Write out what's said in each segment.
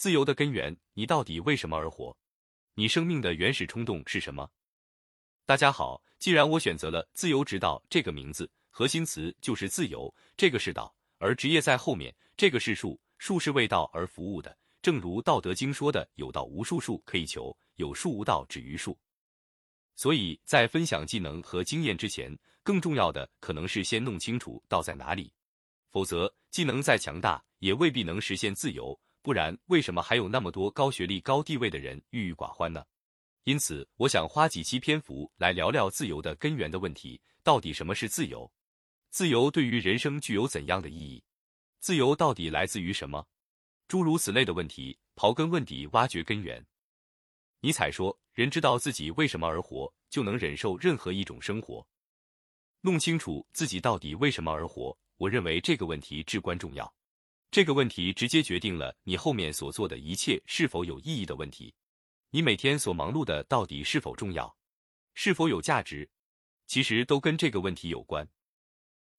自由的根源，你到底为什么而活？你生命的原始冲动是什么？大家好，既然我选择了“自由之道”这个名字，核心词就是自由，这个是道，而职业在后面，这个是术，术是为道而服务的。正如《道德经》说的：“有道无术术可以求，有术无道止于术。”所以在分享技能和经验之前，更重要的可能是先弄清楚道在哪里，否则技能再强大，也未必能实现自由。不然，为什么还有那么多高学历、高地位的人郁郁寡欢呢？因此，我想花几期篇幅来聊聊自由的根源的问题：到底什么是自由？自由对于人生具有怎样的意义？自由到底来自于什么？诸如此类的问题，刨根问底，挖掘根源。尼采说：“人知道自己为什么而活，就能忍受任何一种生活。”弄清楚自己到底为什么而活，我认为这个问题至关重要。这个问题直接决定了你后面所做的一切是否有意义的问题。你每天所忙碌的到底是否重要，是否有价值，其实都跟这个问题有关。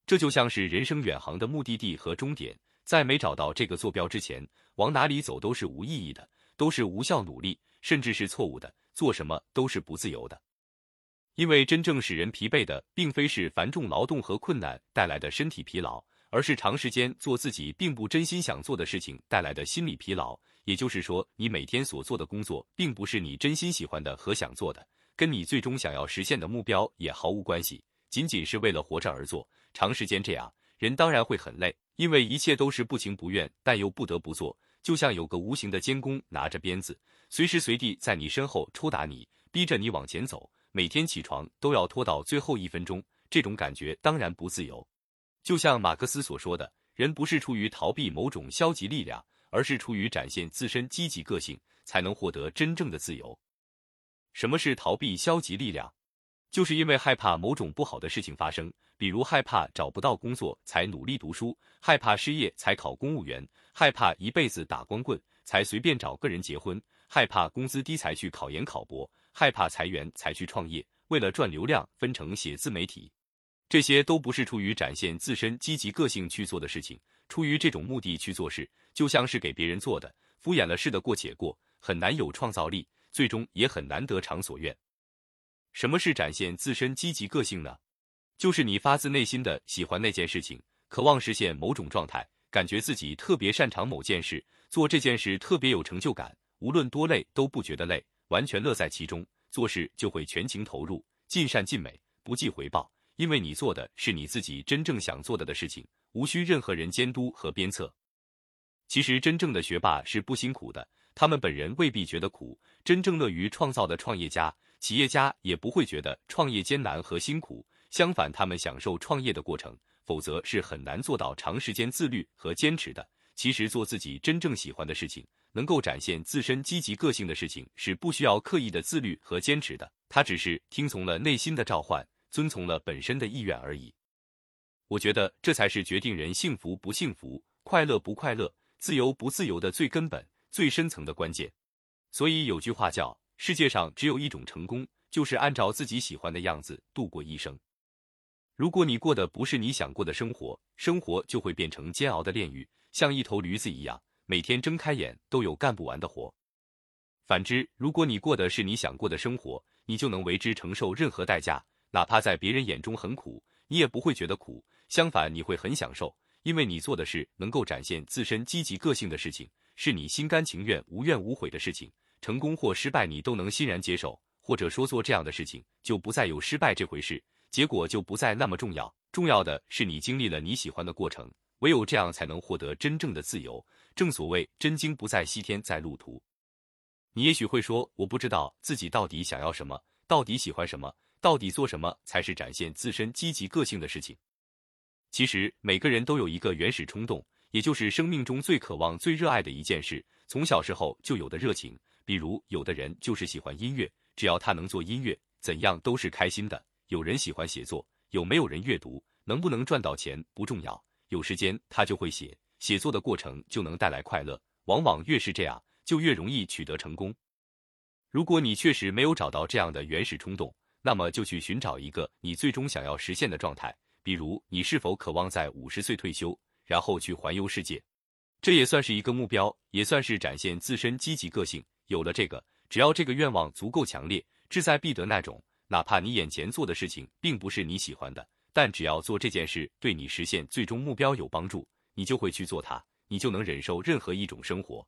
这就像是人生远航的目的地和终点，在没找到这个坐标之前，往哪里走都是无意义的，都是无效努力，甚至是错误的，做什么都是不自由的。因为真正使人疲惫的，并非是繁重劳动和困难带来的身体疲劳。而是长时间做自己并不真心想做的事情带来的心理疲劳，也就是说，你每天所做的工作并不是你真心喜欢的和想做的，跟你最终想要实现的目标也毫无关系，仅仅是为了活着而做。长时间这样，人当然会很累，因为一切都是不情不愿，但又不得不做，就像有个无形的监工拿着鞭子，随时随地在你身后抽打你，逼着你往前走。每天起床都要拖到最后一分钟，这种感觉当然不自由。就像马克思所说的，人不是出于逃避某种消极力量，而是出于展现自身积极个性，才能获得真正的自由。什么是逃避消极力量？就是因为害怕某种不好的事情发生，比如害怕找不到工作才努力读书，害怕失业才考公务员，害怕一辈子打光棍才随便找个人结婚，害怕工资低才去考研考博，害怕裁员才去创业，为了赚流量分成写自媒体。这些都不是出于展现自身积极个性去做的事情，出于这种目的去做事，就像是给别人做的，敷衍了事的过且过，很难有创造力，最终也很难得偿所愿。什么是展现自身积极个性呢？就是你发自内心的喜欢那件事情，渴望实现某种状态，感觉自己特别擅长某件事，做这件事特别有成就感，无论多累都不觉得累，完全乐在其中，做事就会全情投入，尽善尽美，不计回报。因为你做的是你自己真正想做的的事情，无需任何人监督和鞭策。其实，真正的学霸是不辛苦的，他们本人未必觉得苦。真正乐于创造的创业家、企业家也不会觉得创业艰难和辛苦，相反，他们享受创业的过程。否则，是很难做到长时间自律和坚持的。其实，做自己真正喜欢的事情，能够展现自身积极个性的事情，是不需要刻意的自律和坚持的。他只是听从了内心的召唤。遵从了本身的意愿而已，我觉得这才是决定人幸福不幸福、快乐不快乐、自由不自由的最根本、最深层的关键。所以有句话叫：“世界上只有一种成功，就是按照自己喜欢的样子度过一生。”如果你过的不是你想过的生活，生活就会变成煎熬的炼狱，像一头驴子一样，每天睁开眼都有干不完的活。反之，如果你过的是你想过的生活，你就能为之承受任何代价。哪怕在别人眼中很苦，你也不会觉得苦，相反你会很享受，因为你做的是能够展现自身积极个性的事情，是你心甘情愿、无怨无悔的事情。成功或失败，你都能欣然接受，或者说做这样的事情就不再有失败这回事，结果就不再那么重要。重要的是你经历了你喜欢的过程，唯有这样才能获得真正的自由。正所谓真经不在西天，在路途。你也许会说，我不知道自己到底想要什么，到底喜欢什么。到底做什么才是展现自身积极个性的事情？其实每个人都有一个原始冲动，也就是生命中最渴望、最热爱的一件事，从小时候就有的热情。比如，有的人就是喜欢音乐，只要他能做音乐，怎样都是开心的。有人喜欢写作，有没有人阅读，能不能赚到钱不重要，有时间他就会写，写作的过程就能带来快乐。往往越是这样，就越容易取得成功。如果你确实没有找到这样的原始冲动，那么就去寻找一个你最终想要实现的状态，比如你是否渴望在五十岁退休，然后去环游世界？这也算是一个目标，也算是展现自身积极个性。有了这个，只要这个愿望足够强烈，志在必得那种，哪怕你眼前做的事情并不是你喜欢的，但只要做这件事对你实现最终目标有帮助，你就会去做它，你就能忍受任何一种生活。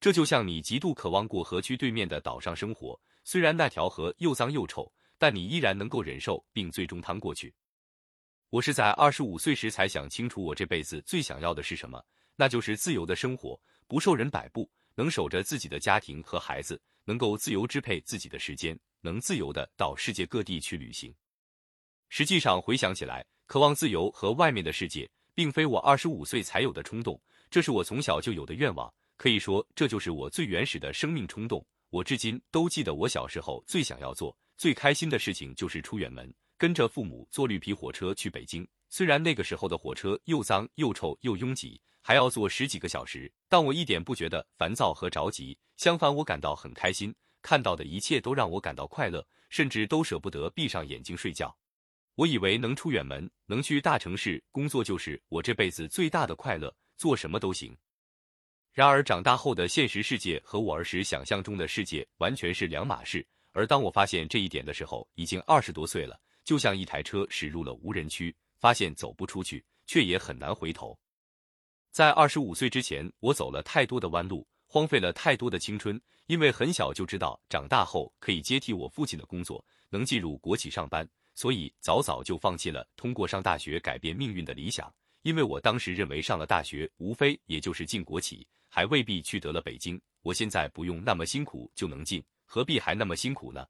这就像你极度渴望过河区对面的岛上生活，虽然那条河又脏又臭，但你依然能够忍受并最终趟过去。我是在二十五岁时才想清楚，我这辈子最想要的是什么。那就是自由的生活，不受人摆布，能守着自己的家庭和孩子，能够自由支配自己的时间，能自由的到世界各地去旅行。实际上回想起来，渴望自由和外面的世界，并非我二十五岁才有的冲动，这是我从小就有的愿望。可以说，这就是我最原始的生命冲动。我至今都记得，我小时候最想要做、最开心的事情就是出远门，跟着父母坐绿皮火车去北京。虽然那个时候的火车又脏又臭又拥挤。还要坐十几个小时，但我一点不觉得烦躁和着急，相反，我感到很开心。看到的一切都让我感到快乐，甚至都舍不得闭上眼睛睡觉。我以为能出远门，能去大城市工作，就是我这辈子最大的快乐，做什么都行。然而，长大后的现实世界和我儿时想象中的世界完全是两码事。而当我发现这一点的时候，已经二十多岁了，就像一台车驶入了无人区，发现走不出去，却也很难回头。在二十五岁之前，我走了太多的弯路，荒废了太多的青春。因为很小就知道长大后可以接替我父亲的工作，能进入国企上班，所以早早就放弃了通过上大学改变命运的理想。因为我当时认为上了大学，无非也就是进国企，还未必去得了北京。我现在不用那么辛苦就能进，何必还那么辛苦呢？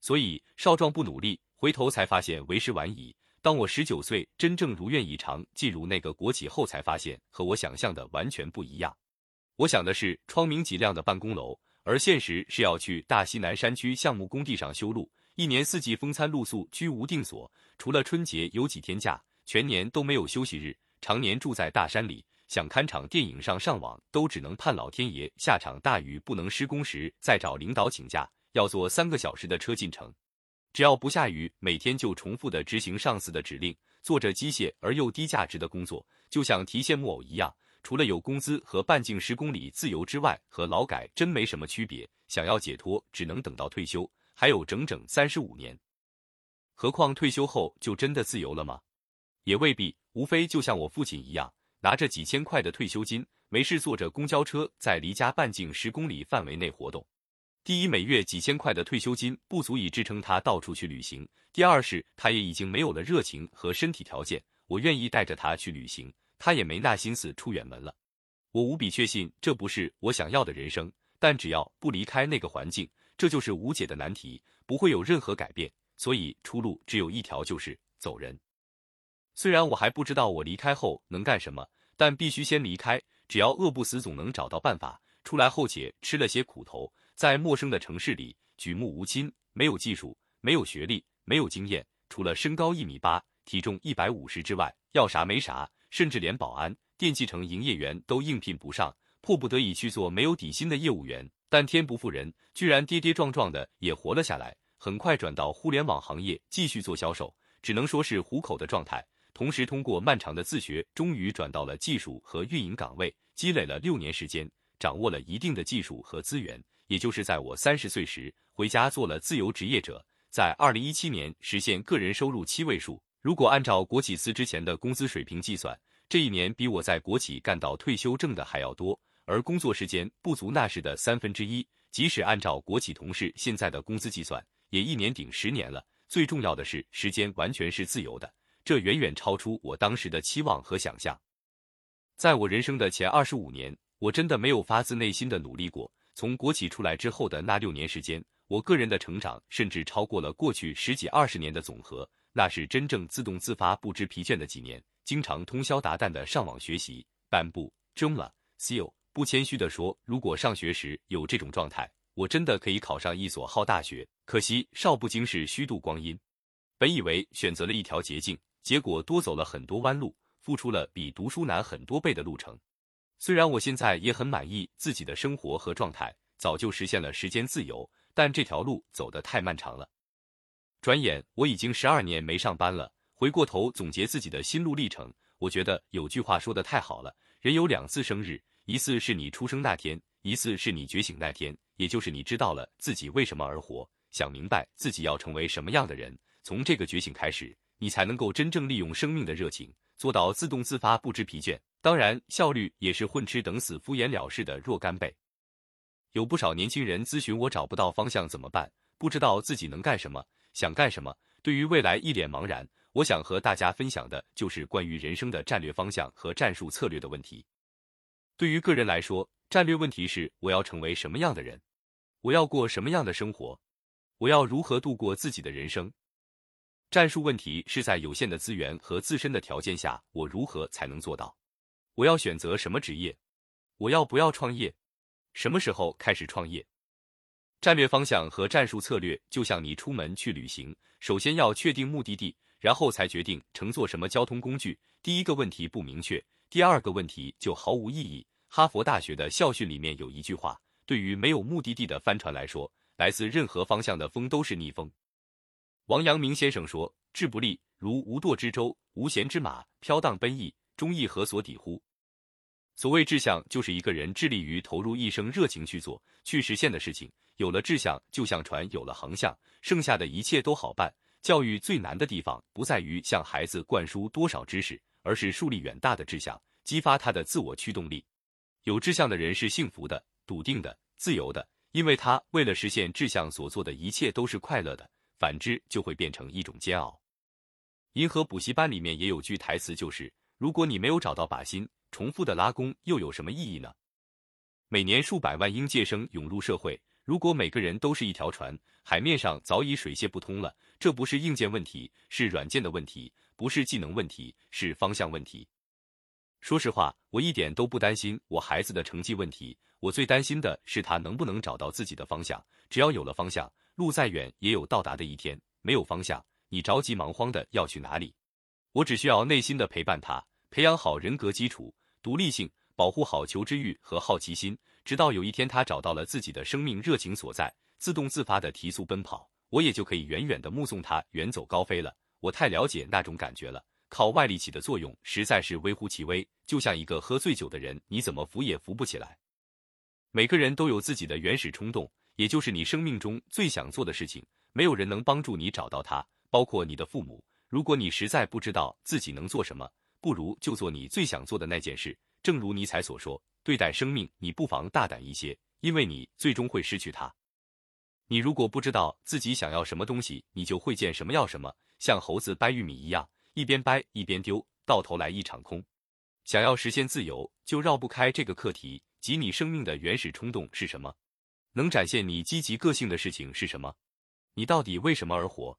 所以少壮不努力，回头才发现为时晚矣。当我十九岁真正如愿以偿进入那个国企后，才发现和我想象的完全不一样。我想的是窗明几亮的办公楼，而现实是要去大西南山区项目工地上修路，一年四季风餐露宿，居无定所，除了春节有几天假，全年都没有休息日，常年住在大山里，想看场电影上上网都只能盼老天爷下场大雨不能施工时再找领导请假，要坐三个小时的车进城。只要不下雨，每天就重复的执行上司的指令，做着机械而又低价值的工作，就像提线木偶一样。除了有工资和半径十公里自由之外，和劳改真没什么区别。想要解脱，只能等到退休，还有整整三十五年。何况退休后就真的自由了吗？也未必，无非就像我父亲一样，拿着几千块的退休金，没事坐着公交车在离家半径十公里范围内活动。第一，每月几千块的退休金不足以支撑他到处去旅行；第二是，他也已经没有了热情和身体条件。我愿意带着他去旅行，他也没那心思出远门了。我无比确信这不是我想要的人生，但只要不离开那个环境，这就是无解的难题，不会有任何改变。所以出路只有一条，就是走人。虽然我还不知道我离开后能干什么，但必须先离开。只要饿不死，总能找到办法。出来后且吃了些苦头。在陌生的城市里，举目无亲，没有技术，没有学历，没有经验，除了身高一米八，体重一百五十之外，要啥没啥，甚至连保安、电器城营业员都应聘不上，迫不得已去做没有底薪的业务员。但天不负人，居然跌跌撞撞的也活了下来，很快转到互联网行业继续做销售，只能说是糊口的状态。同时，通过漫长的自学，终于转到了技术和运营岗位，积累了六年时间，掌握了一定的技术和资源。也就是在我三十岁时回家做了自由职业者，在二零一七年实现个人收入七位数。如果按照国企辞之前的工资水平计算，这一年比我在国企干到退休挣的还要多，而工作时间不足那时的三分之一。即使按照国企同事现在的工资计算，也一年顶十年了。最重要的是，时间完全是自由的，这远远超出我当时的期望和想象。在我人生的前二十五年，我真的没有发自内心的努力过。从国企出来之后的那六年时间，我个人的成长甚至超过了过去十几二十年的总和。那是真正自动自发、不知疲倦的几年，经常通宵达旦的上网学习。半步中了，CEO 不谦虚地说，如果上学时有这种状态，我真的可以考上一所好大学。可惜少不经事，虚度光阴。本以为选择了一条捷径，结果多走了很多弯路，付出了比读书难很多倍的路程。虽然我现在也很满意自己的生活和状态，早就实现了时间自由，但这条路走得太漫长了。转眼我已经十二年没上班了。回过头总结自己的心路历程，我觉得有句话说的太好了：人有两次生日，一次是你出生那天，一次是你觉醒那天，也就是你知道了自己为什么而活，想明白自己要成为什么样的人。从这个觉醒开始，你才能够真正利用生命的热情，做到自动自发、不知疲倦。当然，效率也是混吃等死、敷衍了事的若干倍。有不少年轻人咨询我找不到方向怎么办，不知道自己能干什么，想干什么，对于未来一脸茫然。我想和大家分享的就是关于人生的战略方向和战术策略的问题。对于个人来说，战略问题是我要成为什么样的人，我要过什么样的生活，我要如何度过自己的人生。战术问题是在有限的资源和自身的条件下，我如何才能做到？我要选择什么职业？我要不要创业？什么时候开始创业？战略方向和战术策略就像你出门去旅行，首先要确定目的地，然后才决定乘坐什么交通工具。第一个问题不明确，第二个问题就毫无意义。哈佛大学的校训里面有一句话：对于没有目的地的帆船来说，来自任何方向的风都是逆风。王阳明先生说：“志不立，如无舵之舟，无弦之马，飘荡奔逸，忠义何所抵乎？”所谓志向，就是一个人致力于投入一生热情去做、去实现的事情。有了志向，就像船有了航向，剩下的一切都好办。教育最难的地方，不在于向孩子灌输多少知识，而是树立远大的志向，激发他的自我驱动力。有志向的人是幸福的、笃定的、自由的，因为他为了实现志向所做的一切都是快乐的。反之，就会变成一种煎熬。银河补习班里面也有句台词，就是：如果你没有找到靶心。重复的拉弓又有什么意义呢？每年数百万应届生涌入社会，如果每个人都是一条船，海面上早已水泄不通了。这不是硬件问题，是软件的问题；不是技能问题，是方向问题。说实话，我一点都不担心我孩子的成绩问题，我最担心的是他能不能找到自己的方向。只要有了方向，路再远也有到达的一天；没有方向，你着急忙慌的要去哪里？我只需要内心的陪伴他，培养好人格基础。独立性，保护好求知欲和好奇心，直到有一天他找到了自己的生命热情所在，自动自发的提速奔跑，我也就可以远远的目送他远走高飞了。我太了解那种感觉了，靠外力起的作用实在是微乎其微，就像一个喝醉酒的人，你怎么扶也扶不起来。每个人都有自己的原始冲动，也就是你生命中最想做的事情，没有人能帮助你找到它，包括你的父母。如果你实在不知道自己能做什么，不如就做你最想做的那件事。正如尼采所说，对待生命，你不妨大胆一些，因为你最终会失去它。你如果不知道自己想要什么东西，你就会见什么要什么，像猴子掰玉米一样，一边掰一边丢，到头来一场空。想要实现自由，就绕不开这个课题：即你生命的原始冲动是什么？能展现你积极个性的事情是什么？你到底为什么而活？